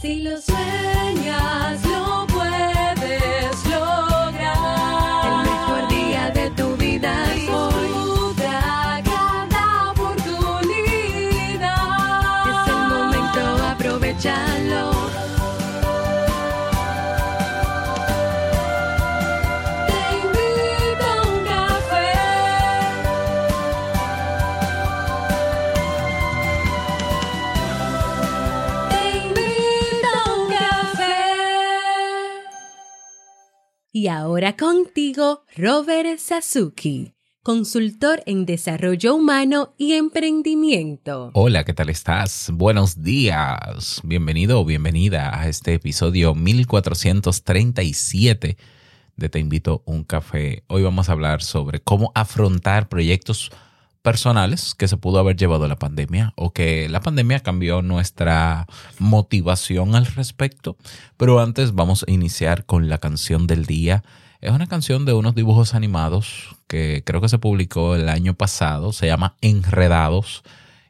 Si lo sueñas, lo Y ahora contigo, Robert Sasuki, consultor en desarrollo humano y emprendimiento. Hola, ¿qué tal estás? Buenos días. Bienvenido o bienvenida a este episodio 1437 de Te invito a un café. Hoy vamos a hablar sobre cómo afrontar proyectos personales que se pudo haber llevado la pandemia o que la pandemia cambió nuestra motivación al respecto. Pero antes vamos a iniciar con la canción del día. Es una canción de unos dibujos animados que creo que se publicó el año pasado. Se llama Enredados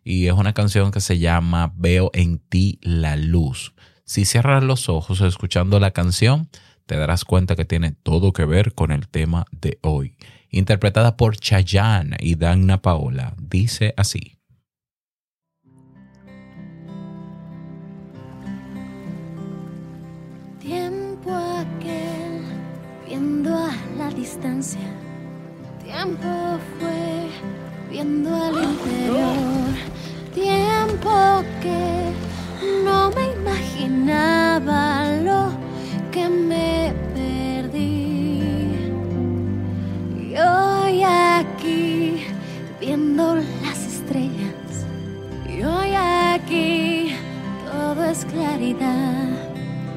y es una canción que se llama Veo en ti la luz. Si cierras los ojos escuchando la canción, te darás cuenta que tiene todo que ver con el tema de hoy. Interpretada por Chayanne y Dana Paola, dice así. Tiempo aquel, viendo a la distancia. Tiempo fue, viendo al interior. Tiempo que no me imaginaba lo que me perdí. Viendo las estrellas. Y hoy aquí, todo es claridad.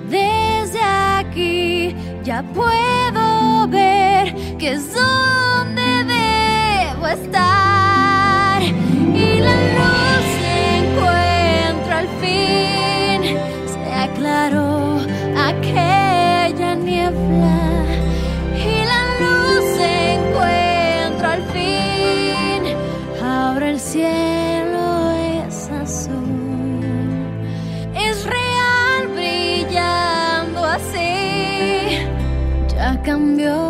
Desde aquí ya puedo ver que es donde debo estar. Y la luz se encuentra al fin. Se aclaró aquella cielo es azul es real brillando así. Ya cambió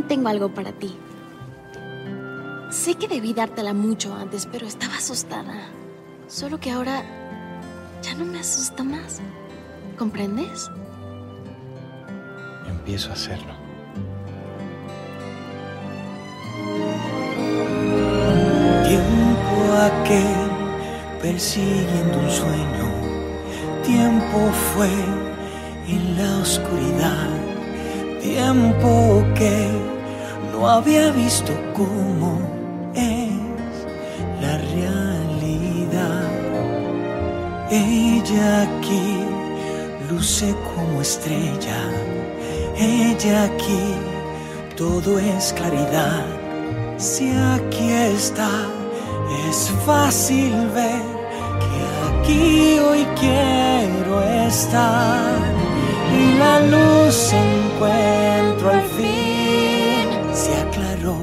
También tengo algo para ti. Sé que debí dártela mucho antes, pero estaba asustada. Solo que ahora ya no me asusta más. ¿Comprendes? Empiezo a hacerlo. Tiempo aquel persiguiendo un sueño. Tiempo fue en la oscuridad. Tiempo que no había visto cómo es la realidad. Ella aquí luce como estrella. Ella aquí todo es claridad. Si aquí está, es fácil ver que aquí hoy quiero estar. Y la luz encuentro al fin. Se aclaró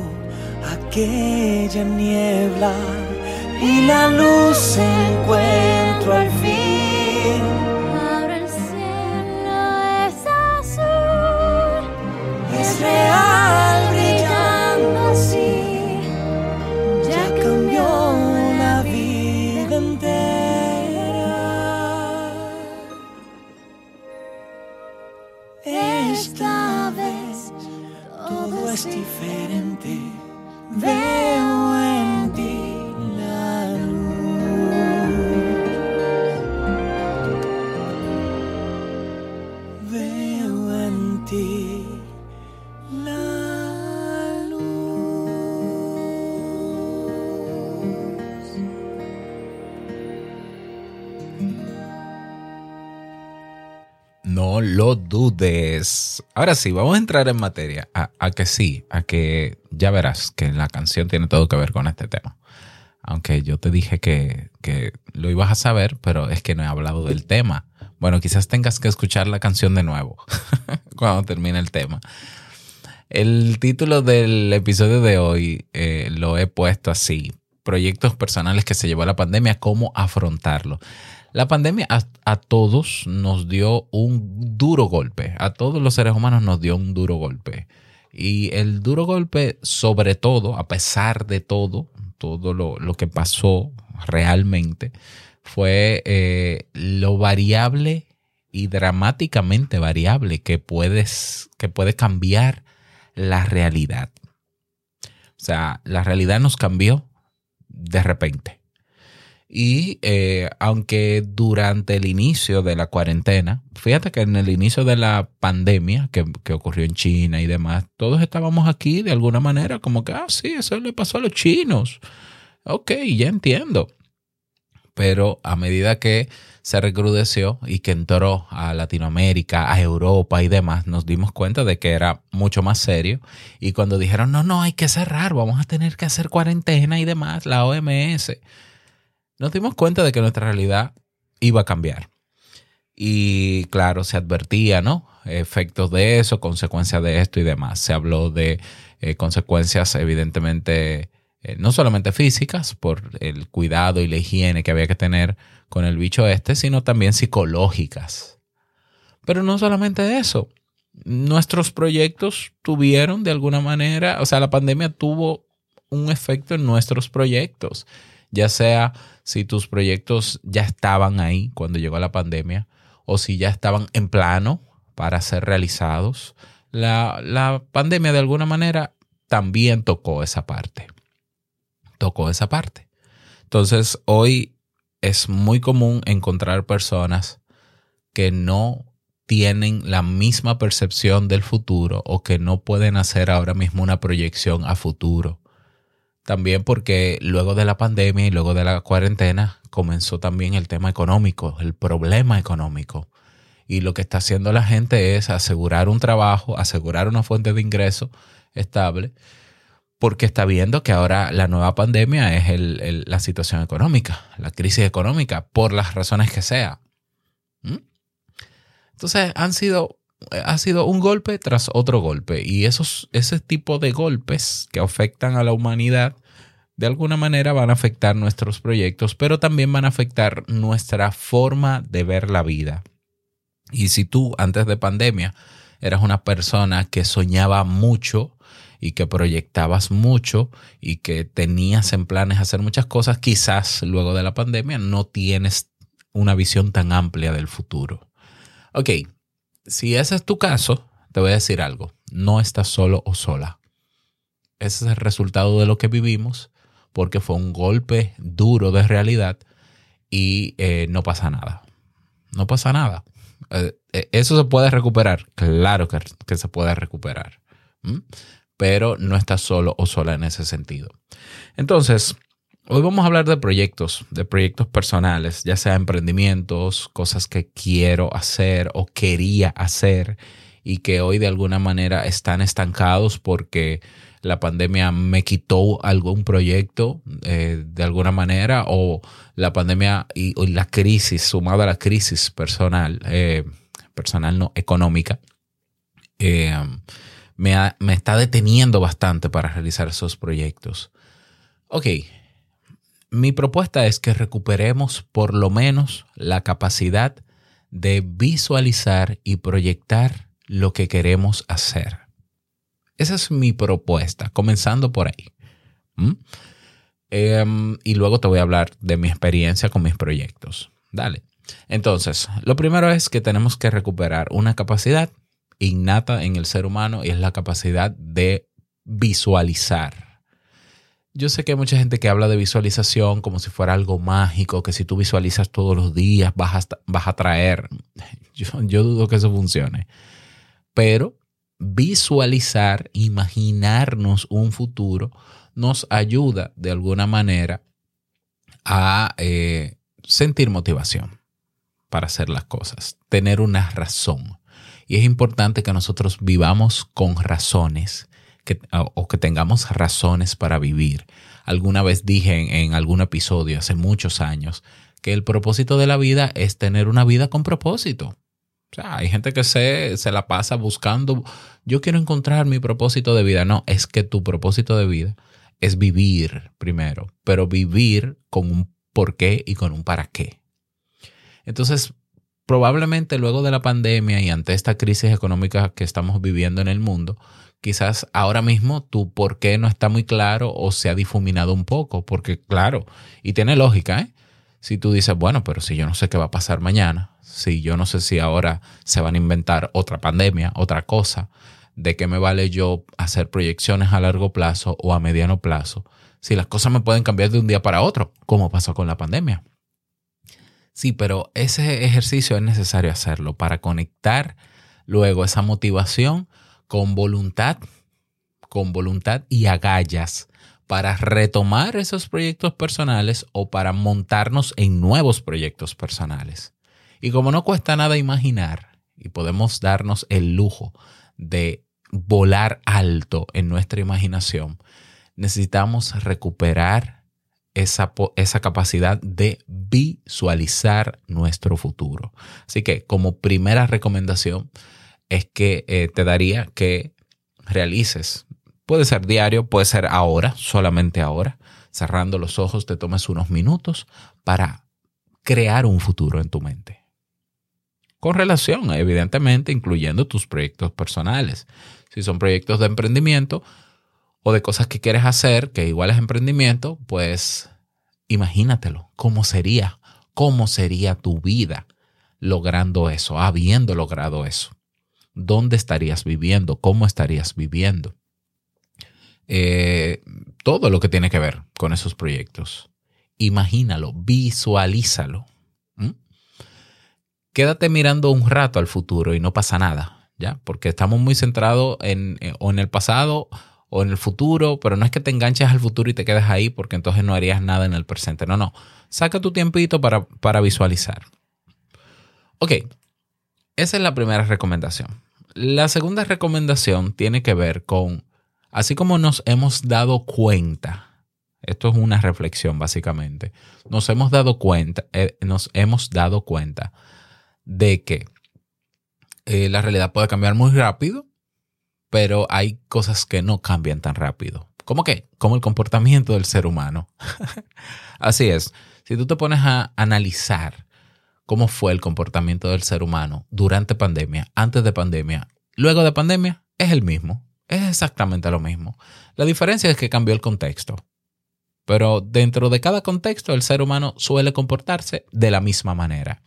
aquella niebla. Y la luz encuentro al fin. Lo dudes. Ahora sí, vamos a entrar en materia. A, a que sí, a que ya verás que la canción tiene todo que ver con este tema. Aunque yo te dije que, que lo ibas a saber, pero es que no he hablado del tema. Bueno, quizás tengas que escuchar la canción de nuevo cuando termine el tema. El título del episodio de hoy eh, lo he puesto así, proyectos personales que se llevó la pandemia, cómo afrontarlo. La pandemia a, todos nos dio un duro golpe, a todos los seres humanos nos dio un duro golpe. Y el duro golpe, sobre todo, a pesar de todo, todo lo, lo que pasó realmente, fue eh, lo variable y dramáticamente variable que, puedes, que puede cambiar la realidad. O sea, la realidad nos cambió de repente. Y eh, aunque durante el inicio de la cuarentena, fíjate que en el inicio de la pandemia que, que, ocurrió en China y demás, todos estábamos aquí de alguna manera como que, ah, sí, eso le pasó a los chinos. Ok, ya entiendo. Pero a medida que se recrudeció y que entró a Latinoamérica, a Europa y demás, nos dimos cuenta de que era mucho más serio. Y cuando dijeron, no, no, hay que cerrar, vamos a tener que hacer cuarentena y demás, la OMS, nos dimos cuenta de que nuestra realidad iba a cambiar. Y claro, se advertía, ¿no? Efectos de eso, consecuencias de esto y demás. Se habló de eh, consecuencias evidentemente eh, no solamente físicas, por el cuidado y la higiene que había que tener con el bicho este, sino también psicológicas. Pero no solamente eso. Nuestros proyectos tuvieron de alguna manera, o sea, la pandemia tuvo un efecto en nuestros proyectos, ya sea si tus proyectos ya estaban ahí cuando llegó la pandemia o si ya estaban en plano para ser realizados. La, pandemia de alguna manera también tocó esa parte tocó esa parte. Entonces, hoy es muy común encontrar personas que no tienen la misma percepción del futuro o que no pueden hacer ahora mismo una proyección a futuro. También porque luego de la pandemia y luego de la cuarentena comenzó también el tema económico, el problema económico. Y lo que está haciendo la gente es asegurar un trabajo, asegurar una fuente de ingreso estable porque está viendo que ahora la nueva pandemia es el, la situación económica, la crisis económica, por las razones que sea. ¿Mm? Entonces han sido, ha sido un golpe tras otro golpe y esos, ese tipo de golpes que afectan a la humanidad de alguna manera van a afectar nuestros proyectos, pero también van a afectar nuestra forma de ver la vida. Y si tú antes de pandemia eras una persona que soñaba mucho, y que proyectabas mucho y que tenías en planes hacer muchas cosas, quizás luego de la pandemia no tienes una visión tan amplia del futuro. Ok, si ese es tu caso, te voy a decir algo, no estás solo o sola. Ese es el resultado de lo que vivimos porque fue un golpe duro de realidad y eh, no pasa nada. No pasa nada. Eh, eh eso se puede recuperar. Claro que, se puede recuperar. Pero no estás solo o sola en ese sentido. Entonces, hoy vamos a hablar de proyectos, de proyectos personales, ya sea emprendimientos, cosas que quiero hacer o quería hacer y que hoy de alguna manera están estancados porque la pandemia me quitó algún proyecto eh, de alguna manera o la pandemia y, la crisis sumada a la crisis personal, eh, personal no económica, eh, me, ha, me está deteniendo bastante para realizar esos proyectos. Ok, mi propuesta es que recuperemos por lo menos la capacidad de visualizar y proyectar lo que queremos hacer. Esa es mi propuesta, comenzando por ahí. ¿Mm? Eh, y luego te voy a hablar de mi experiencia con mis proyectos. Dale. Entonces, lo primero es que tenemos que recuperar una capacidad innata en el ser humano y es la capacidad de visualizar. Yo sé que hay mucha gente que habla de visualización como si fuera algo mágico, que si tú visualizas todos los días vas a, vas a traer. Yo, yo dudo que eso funcione. Pero visualizar, imaginarnos un futuro, nos ayuda de alguna manera a eh, sentir motivación para hacer las cosas, tener una razón. Y es importante que nosotros vivamos con razones o que tengamos razones para vivir. Alguna vez dije en, en algún episodio hace muchos años que el propósito de la vida es tener una vida con propósito. O sea, hay gente que se, se la pasa buscando, yo quiero encontrar mi propósito de vida. No, es que tu propósito de vida es vivir primero, pero vivir con un por qué y con un para qué. Entonces, probablemente luego de la pandemia y ante esta crisis económica que estamos viviendo en el mundo, quizás ahora mismo tu por qué no está muy claro o se ha difuminado un poco, porque claro, y tiene lógica, ¿eh? Si tú dices, bueno, pero si yo no sé qué va a pasar mañana, si yo no sé si ahora se van a inventar otra pandemia, otra cosa, ¿de qué me vale yo hacer proyecciones a largo plazo o a mediano plazo? Si las cosas me pueden cambiar de un día para otro, como pasó con la pandemia. Sí, pero ese ejercicio es necesario hacerlo para conectar luego esa motivación con voluntad, con voluntad y agallas para retomar esos proyectos personales o para montarnos en nuevos proyectos personales. Y como no cuesta nada imaginar y podemos darnos el lujo de volar alto en nuestra imaginación, necesitamos recuperar esa, esa, capacidad de visualizar nuestro futuro. Así que como primera recomendación es que eh, te daría que realices Puede ser diario, puede ser ahora, solamente ahora. Cerrando los ojos, te tomes unos minutos para crear un futuro en tu mente. Con relación, evidentemente, incluyendo tus proyectos personales. Si son proyectos de emprendimiento o de cosas que quieres hacer, que igual es emprendimiento, pues imagínatelo. ¿Cómo sería? ¿Cómo sería tu vida logrando eso, habiendo logrado eso? ¿Dónde estarías viviendo? ¿Cómo estarías viviendo? Eh, todo lo que tiene que ver con esos proyectos. Imagínalo, visualízalo. Quédate mirando un rato al futuro y no pasa nada, ¿ya? Porque estamos muy centrados en, eh, o en el pasado o en el futuro, pero no es que te enganches al futuro y te quedes ahí porque entonces no harías nada en el presente. No, no. Saca tu tiempito para, para visualizar. Ok, esa es la primera recomendación. La segunda recomendación tiene que ver con Así como nos hemos dado cuenta, esto es una reflexión básicamente, nos hemos dado cuenta, eh, nos hemos dado cuenta de que eh, la realidad puede cambiar muy rápido, pero hay cosas que no cambian tan rápido. ¿Cómo qué? Como el comportamiento del ser humano. Así es. Si tú te pones a analizar cómo fue el comportamiento del ser humano durante pandemia, antes de pandemia, luego de pandemia, es el mismo. Es exactamente lo mismo. La diferencia es que cambió el contexto. Pero dentro de cada contexto el ser humano suele comportarse de la misma manera.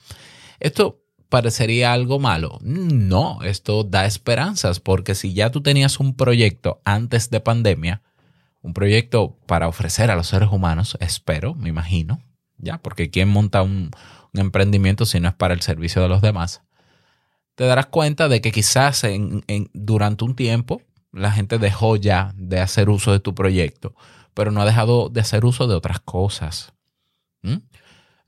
¿Esto parecería algo malo? No, esto da esperanzas porque si ya tú tenías un proyecto antes de pandemia, un proyecto para ofrecer a los seres humanos, espero, me imagino, ya, porque ¿quién monta un, emprendimiento si no es para el servicio de los demás? Te darás cuenta de que quizás durante un tiempo la gente dejó ya de hacer uso de tu proyecto, pero no ha dejado de hacer uso de otras cosas. ¿Mm?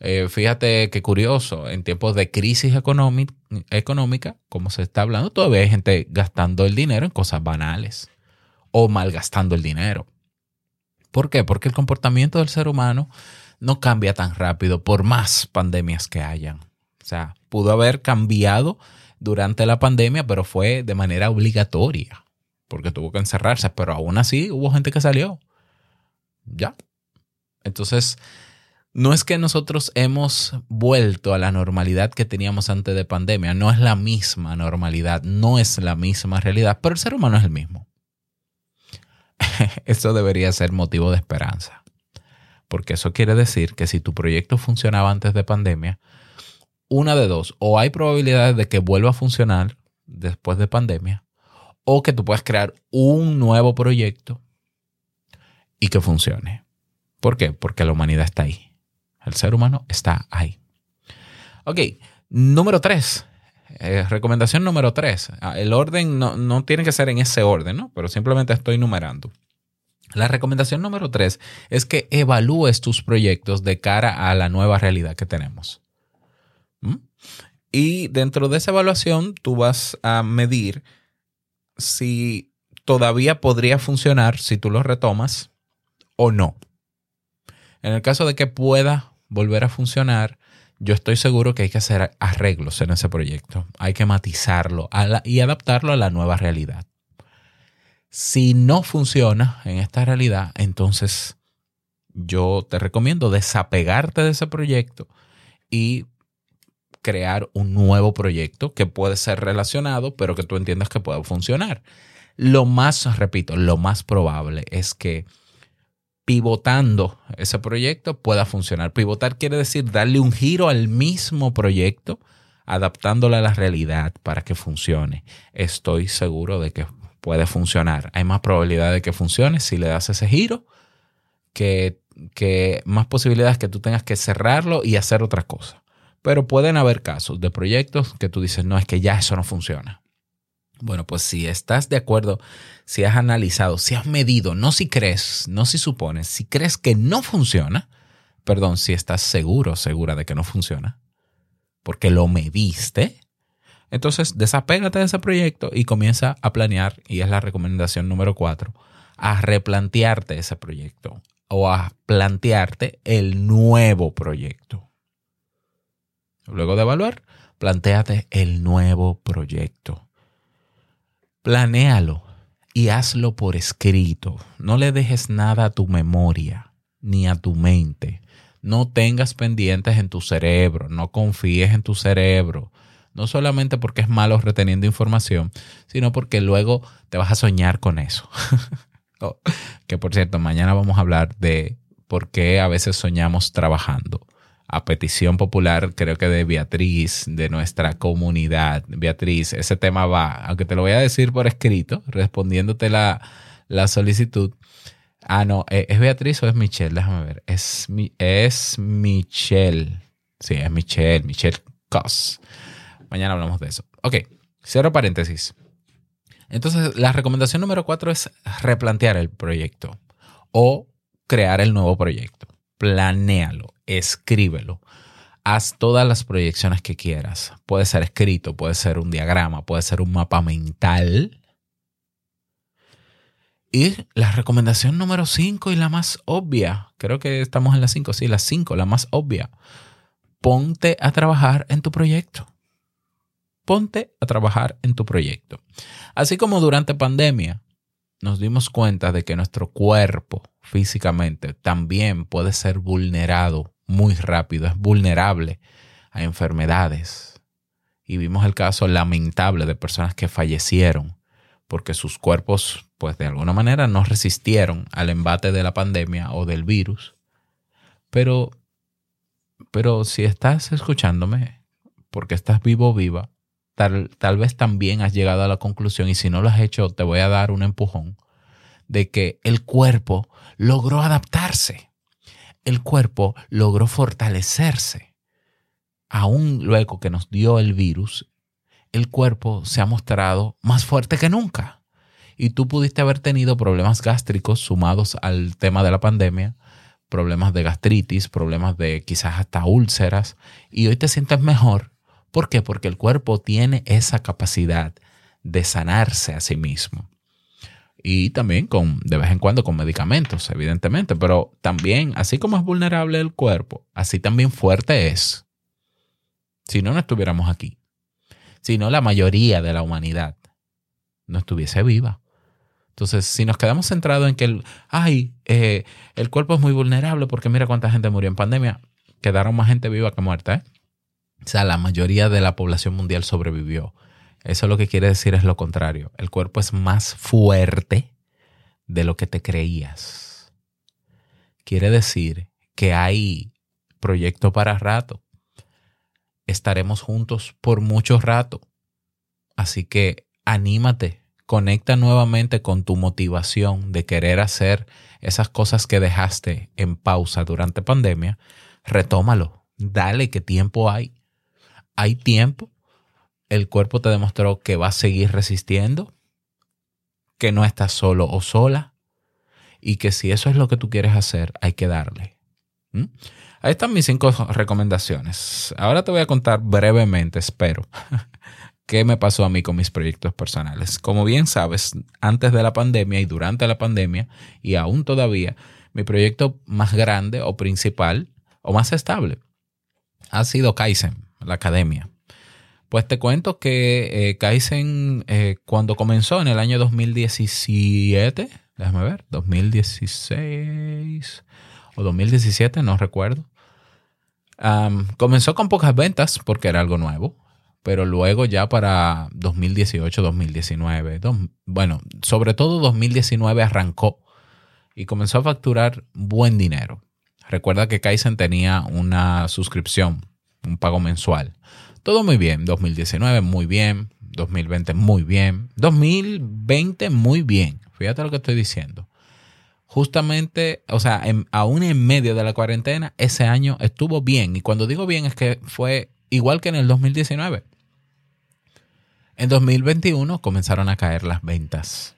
Eh, fíjate qué curioso, en tiempos de crisis económica, como se está hablando, todavía hay gente gastando el dinero en cosas banales o malgastando el dinero. ¿Por qué? Porque el comportamiento del ser humano no cambia tan rápido por más pandemias que hayan. O sea, pudo haber cambiado durante la pandemia, pero fue de manera obligatoria porque tuvo que encerrarse, pero aún así hubo gente que salió. Ya. Entonces, no es que nosotros hemos vuelto a la normalidad que teníamos antes de pandemia, no es la misma normalidad, no es la misma realidad, pero el ser humano es el mismo. eso debería ser motivo de esperanza, porque eso quiere decir que si tu proyecto funcionaba antes de pandemia, una de dos, o hay probabilidades de que vuelva a funcionar después de pandemia, o que tú puedas crear un nuevo proyecto y que funcione. ¿Por qué? Porque la humanidad está ahí. El ser humano está ahí. Ok, número tres. Eh, recomendación número tres. Ah, el orden no, no, tiene que ser en ese orden, ¿no? Pero simplemente estoy numerando. La recomendación número tres es que evalúes tus proyectos de cara a la nueva realidad que tenemos. ¿Mm? Y dentro de esa evaluación tú vas a medir si todavía podría funcionar si tú lo retomas o no. En el caso de que pueda volver a funcionar, yo estoy seguro que hay que hacer arreglos en ese proyecto. Hay que matizarlo y adaptarlo a la nueva realidad. Si no funciona en esta realidad, entonces yo te recomiendo desapegarte de ese proyecto y crear un nuevo proyecto que puede ser relacionado, pero que tú entiendas que puede funcionar. Lo más, repito, lo más probable es que pivotando ese proyecto pueda funcionar. Pivotar quiere decir darle un giro al mismo proyecto, adaptándolo a la realidad para que funcione. Estoy seguro de que puede funcionar. Hay más probabilidad de que funcione si le das ese giro que, que más posibilidades que tú tengas que cerrarlo y hacer otra cosa. Pero pueden haber casos de proyectos que tú dices, no, es que ya eso no funciona. Bueno, pues si estás de acuerdo, si has analizado, si has medido, no si crees, no si supones, si crees que no funciona, perdón, si estás seguro, segura de que no funciona, porque lo mediste, entonces desapégate de ese proyecto y comienza a planear, y es la recomendación número cuatro, a replantearte ese proyecto o a plantearte el nuevo proyecto. Luego de evaluar, planteate el nuevo proyecto. Planéalo y hazlo por escrito. No le dejes nada a tu memoria ni a tu mente. No tengas pendientes en tu cerebro, no confíes en tu cerebro. No solamente porque es malo reteniendo información, sino porque luego te vas a soñar con eso. Oh, que por cierto, mañana vamos a hablar de por qué a veces soñamos trabajando a petición popular, creo que de Beatriz, de nuestra comunidad. Beatriz, ese tema va, aunque te lo voy a decir por escrito, respondiéndote la, la solicitud. Ah, no, eh, ¿es Beatriz o es Michelle? Déjame ver. Es, es Michelle. Sí, es Michelle, Michelle Cos. Mañana hablamos de eso. Ok, cero paréntesis. Entonces, la recomendación número cuatro es replantear el proyecto o crear el nuevo proyecto. Planéalo escríbelo. Haz todas las proyecciones que quieras. Puede ser escrito, puede ser un diagrama, puede ser un mapa mental. Y la recomendación número 5 y la más obvia, creo que estamos en la 5, sí, la 5, la más obvia. Ponte a trabajar en tu proyecto. Ponte a trabajar en tu proyecto. Así como durante pandemia nos dimos cuenta de que nuestro cuerpo físicamente también puede ser vulnerado muy rápido, es vulnerable a enfermedades. Y vimos el caso lamentable de personas que fallecieron porque sus cuerpos, pues de alguna manera, no resistieron al embate de la pandemia o del virus. Pero, pero si estás escuchándome, porque estás vivo viva, tal, tal vez también has llegado a la conclusión, y si no lo has hecho, te voy a dar un empujón, de que el cuerpo logró adaptarse el cuerpo logró fortalecerse. Aún luego que nos dio el virus, el cuerpo se ha mostrado más fuerte que nunca. Y tú pudiste haber tenido problemas gástricos sumados al tema de la pandemia, problemas de gastritis, problemas de quizás hasta úlceras, y hoy te sientes mejor. ¿Por qué? Porque el cuerpo tiene esa capacidad de sanarse a sí mismo y también con de vez en cuando con medicamentos, evidentemente, pero también, así como es vulnerable el cuerpo, así también fuerte es. Si no, no estuviéramos aquí. Si no, la mayoría de la humanidad no estuviese viva. Entonces, si nos quedamos centrados en que el, ay, eh, el cuerpo es muy vulnerable porque mira cuánta gente murió en pandemia, quedaron más gente viva que muerta. ¿eh? O sea, la mayoría de la población mundial sobrevivió. Eso lo que quiere decir es lo contrario. El cuerpo es más fuerte de lo que te creías. Quiere decir que hay proyecto para rato. Estaremos juntos por mucho rato. Así que anímate, conecta nuevamente con tu motivación de querer hacer esas cosas que dejaste en pausa durante pandemia. Retómalo, dale que tiempo hay. Hay tiempo el cuerpo te demostró que va a seguir resistiendo, que no estás solo o sola y que si eso es lo que tú quieres hacer, hay que darle. Ahí están mis cinco recomendaciones. Ahora te voy a contar brevemente, espero, qué me pasó a mí con mis proyectos personales. Como bien sabes, antes de la pandemia y durante la pandemia, y aún todavía, mi proyecto más grande o principal o más estable ha sido Kaizen, la academia. Pues te cuento que eh, Kaizen, eh, cuando comenzó en el año 2017, déjame ver, 2016 o 2017, no recuerdo. Comenzó con pocas ventas porque era algo nuevo, pero luego ya para 2018, 2019, bueno, sobre todo 2019 arrancó y comenzó a facturar buen dinero. Recuerda que Kaizen tenía una suscripción, un pago mensual. Todo muy bien, 2019 muy bien, 2020 muy bien, 2020 muy bien. Fíjate lo que estoy diciendo justamente, o sea, aún en medio de la cuarentena, ese año estuvo bien. Y cuando digo bien es que fue igual que en el 2019. En 2021 comenzaron a caer las ventas.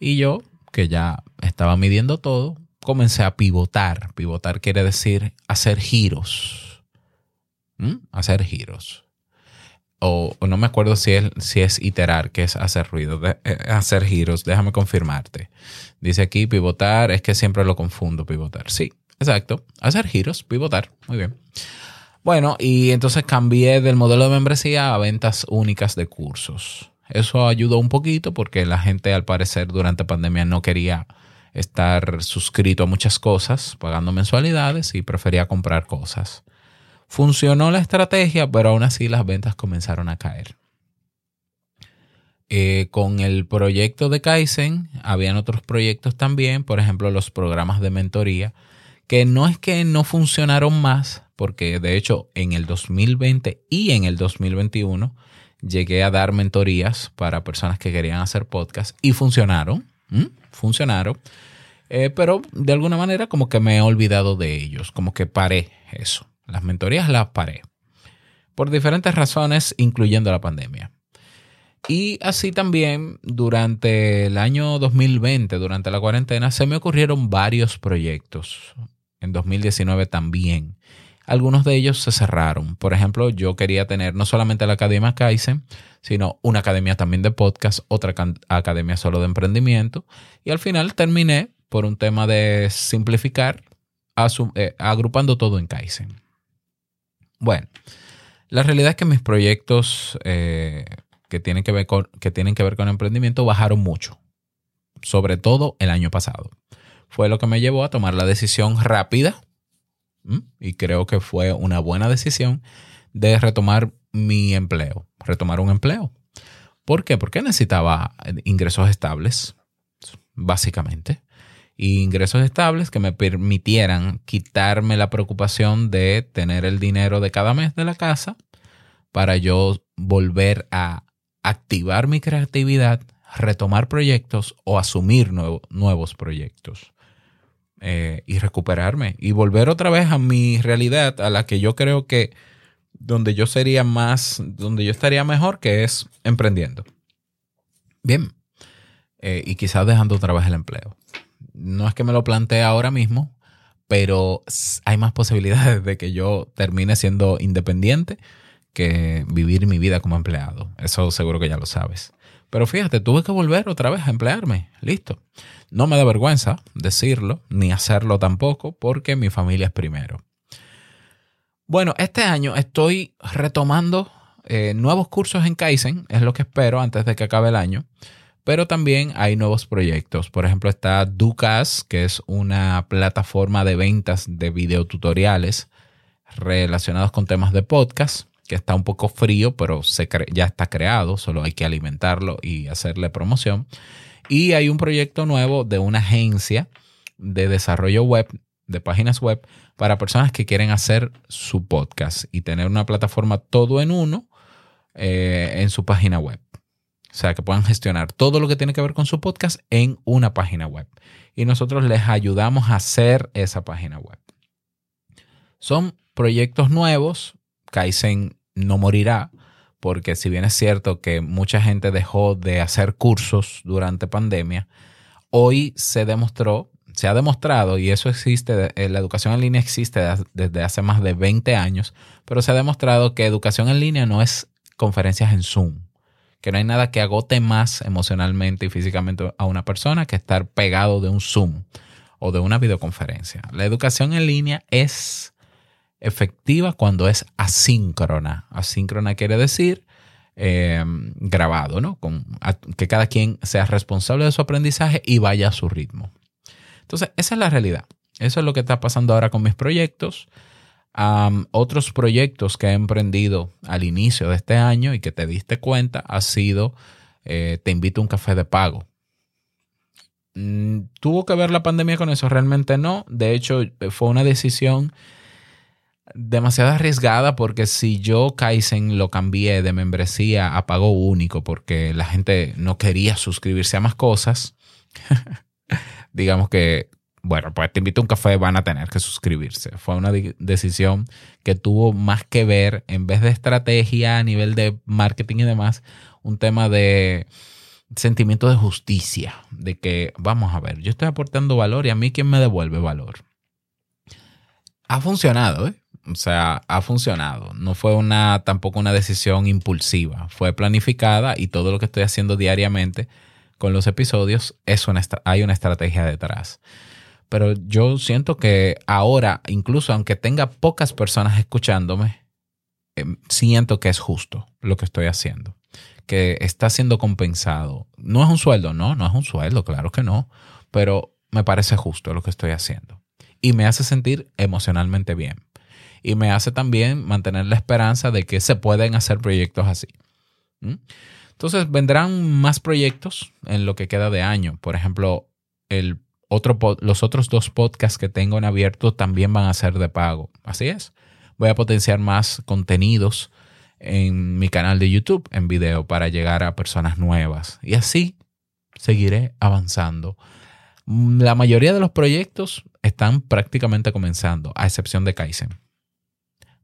Y yo, que ya estaba midiendo todo, comencé a pivotar. Pivotar quiere decir hacer giros. ¿Mm? Hacer giros o, no me acuerdo si es, si es iterar, que es hacer ruido, eh, hacer giros, déjame confirmarte. Dice aquí pivotar, es que siempre lo confundo, pivotar. Sí, exacto, hacer giros, pivotar, muy bien. Bueno, y entonces cambié del modelo de membresía a ventas únicas de cursos. Eso ayudó un poquito porque la gente al parecer durante pandemia no quería estar suscrito a muchas cosas, pagando mensualidades y prefería comprar cosas. Funcionó la estrategia, pero aún así las ventas comenzaron a caer. Eh, con el proyecto de Kaizen, habían otros proyectos también, por ejemplo, los programas de mentoría, que no es que no funcionaron más, porque de hecho en el 2020 y en el 2021 llegué a dar mentorías para personas que querían hacer podcast y funcionaron, funcionaron, eh, pero de alguna manera como que me he olvidado de ellos, como que paré eso. Las mentorías las paré. Por diferentes razones, incluyendo la pandemia. Y así también durante el año 2020, durante la cuarentena, se me ocurrieron varios proyectos. En 2019 también. Algunos de ellos se cerraron. Por ejemplo, yo quería tener no solamente la Academia Kaizen, sino una academia también de podcast, otra academia solo de emprendimiento. Y al final terminé por un tema de simplificar, eh, agrupando todo en Kaizen. Bueno, la realidad es que mis proyectos eh, que, tienen que, ver con, que tienen que ver con emprendimiento bajaron mucho, sobre todo el año pasado. Fue lo que me llevó a tomar la decisión rápida, y creo que fue una buena decisión, de retomar mi empleo, retomar un empleo. ¿Por qué? Porque necesitaba ingresos estables, básicamente ingresos estables que me permitieran quitarme la preocupación de tener el dinero de cada mes de la casa para yo volver a activar mi creatividad, retomar proyectos o asumir nuevos proyectos eh, y recuperarme y volver otra vez a mi realidad a la que yo creo que donde yo sería más, donde yo estaría mejor, que es emprendiendo. Bien. Eh, y quizás dejando otra vez el empleo no es que me lo plantee ahora mismo, pero hay más posibilidades de que yo termine siendo independiente que vivir mi vida como empleado. Eso seguro que ya lo sabes. Pero fíjate, tuve que volver otra vez a emplearme. Listo. No me da vergüenza decirlo, ni hacerlo tampoco, porque mi familia es primero. Bueno, este año estoy retomando eh, nuevos cursos en Kaizen, es lo que espero antes de que acabe el año. Pero también hay nuevos proyectos. Por ejemplo, está Ducas, que es una plataforma de ventas de videotutoriales relacionados con temas de podcast, que está un poco frío, pero ya está creado, solo hay que alimentarlo y hacerle promoción. Y hay un proyecto nuevo de una agencia de desarrollo web, de páginas web, para personas que quieren hacer su podcast y tener una plataforma todo en uno eh, en su página web. O sea, que puedan gestionar todo lo que tiene que ver con su podcast en una página web. Y nosotros les ayudamos a hacer esa página web. Son proyectos nuevos. Kaizen no morirá, porque si bien es cierto que mucha gente dejó de hacer cursos durante pandemia, hoy se demostró se ha demostrado, y eso existe, eh, la educación en línea existe desde hace más de 20 años, pero se ha demostrado que educación en línea no es conferencias en Zoom, que no hay nada que agote más emocionalmente y físicamente a una persona que estar pegado de un Zoom o de una videoconferencia. La educación en línea es efectiva cuando es asíncrona. Asíncrona quiere decir eh, grabado, ¿no? Con, que cada quien sea responsable de su aprendizaje y vaya a su ritmo. Entonces, esa es la realidad. Eso es lo que está pasando ahora con mis proyectos. Otros proyectos que he emprendido al inicio de este año y que te diste cuenta ha sido eh, Te invito a un café de pago. Mm, ¿Tuvo que ver la pandemia con eso? Realmente no. De hecho, fue una decisión demasiado arriesgada porque si yo Kaizen lo cambié de membresía a pago único porque la gente no quería suscribirse a más cosas, digamos que, bueno, pues te invito a un café, van a tener que suscribirse. Fue una decisión que tuvo más que ver, en vez de estrategia a nivel de marketing y demás, un tema de sentimiento de justicia, de que, vamos a ver, yo estoy aportando valor y a mí quién me devuelve valor. Ha funcionado, ¿eh? O sea, ha funcionado. No fue una tampoco una decisión impulsiva. Fue planificada y todo lo que estoy haciendo diariamente con los episodios, es hay una estrategia detrás. Pero yo siento que ahora, incluso aunque tenga pocas personas escuchándome, em, siento que es justo lo que estoy haciendo, que está siendo compensado. No es un sueldo, no, no es un sueldo, claro que no, pero me parece justo lo que estoy haciendo. Y me hace sentir emocionalmente bien. Y me hace también mantener la esperanza de que se pueden hacer proyectos así. Entonces vendrán más proyectos en lo que queda de año. Por ejemplo, el los otros dos podcasts que tengo en abierto también van a ser de pago. Así es. Voy a potenciar más contenidos en mi canal de YouTube en video para llegar a personas nuevas. Y así seguiré avanzando. La mayoría de los proyectos están prácticamente comenzando, a excepción de Kaizen.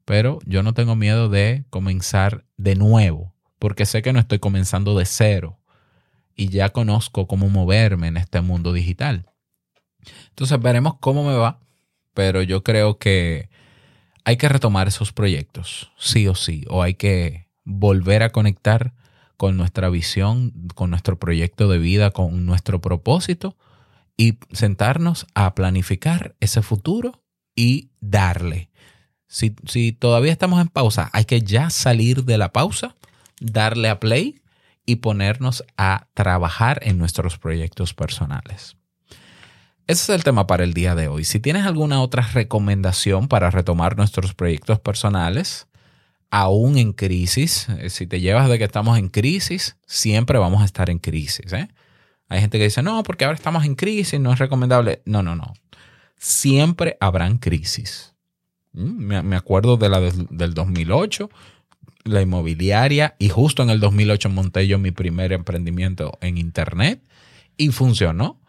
Pero yo no tengo miedo de comenzar de nuevo porque sé que no estoy comenzando de cero y ya conozco cómo moverme en este mundo digital. Entonces veremos cómo me va, pero yo creo que hay que retomar esos proyectos, sí o sí, o hay que volver a conectar con nuestra visión, con nuestro proyecto de vida, con nuestro propósito y sentarnos a planificar ese futuro y darle. Si, si todavía estamos en pausa, hay que ya salir de la pausa darle a play y ponernos a trabajar en nuestros proyectos personales. Ese es el tema para el día de hoy. Si tienes alguna otra recomendación para retomar nuestros proyectos personales, aún en crisis, eh, si te llevas de que estamos en crisis, siempre vamos a estar en crisis. ¿eh? Hay gente que dice, no, porque ahora estamos en crisis, no es recomendable. No, no, no. Siempre habrán crisis. Mm, me acuerdo de la del 2008, la inmobiliaria y justo en el 2008 monté yo mi primer emprendimiento en internet y funcionó.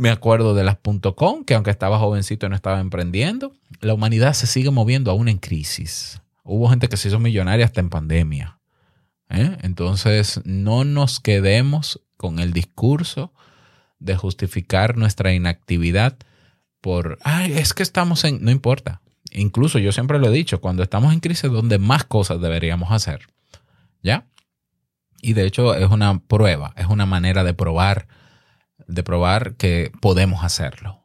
Me acuerdo de las .com, que aunque estaba jovencito no estaba emprendiendo, la humanidad se sigue moviendo aún en crisis. Hubo gente que se hizo millonaria hasta en pandemia. ¿eh? Entonces, no nos quedemos con el discurso de justificar nuestra inactividad por, ay, es que estamos en, no importa, Incluso yo siempre lo he dicho, cuando estamos en crisis donde más cosas deberíamos hacer. ¿Ya? Y de hecho es una prueba, es una manera de probar, de probar que podemos hacerlo.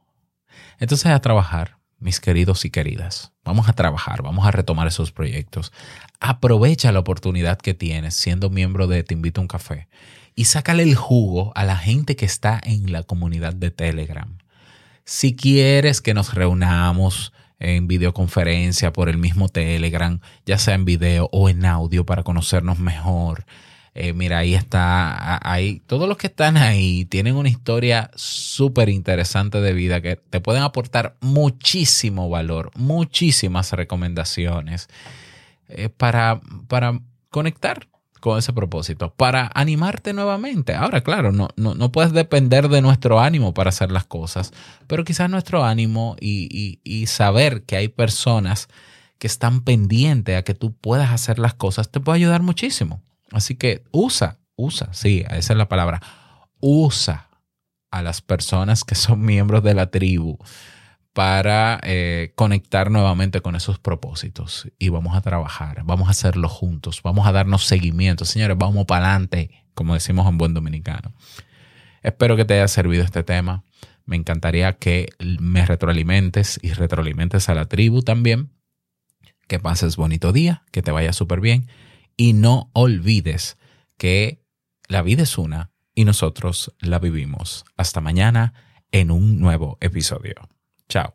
Entonces a trabajar, mis queridos y queridas. Vamos a trabajar, vamos a retomar esos proyectos. Aprovecha la oportunidad que tienes siendo miembro de Te invito a un café y sácale el jugo a la gente que está en la comunidad de Telegram. Si quieres que nos reunamos, en videoconferencia por el mismo Telegram, ya sea en video o en audio para conocernos mejor. Eh, mira, ahí está, ahí, todos los que están ahí tienen una historia súper interesante de vida que te pueden aportar muchísimo valor, muchísimas recomendaciones eh, para, para conectar con ese propósito, para animarte nuevamente. Ahora, claro, no, no, puedes depender de nuestro ánimo para hacer las cosas, pero quizás nuestro ánimo y, y, saber que hay personas que están pendientes a que tú puedas hacer las cosas te puede ayudar muchísimo. Así que usa, usa, sí, esa es la palabra, usa a las personas que son miembros de la tribu para eh, conectar nuevamente con esos propósitos y vamos a trabajar, vamos a hacerlo juntos, vamos a darnos seguimiento. Señores, vamos para adelante, como decimos en buen dominicano. Espero que te haya servido este tema. Me encantaría que me retroalimentes y retroalimentes a la tribu también. Que pases bonito día, que te vaya súper bien y no olvides que la vida es una y nosotros la vivimos. Hasta mañana en un nuevo episodio. Chao.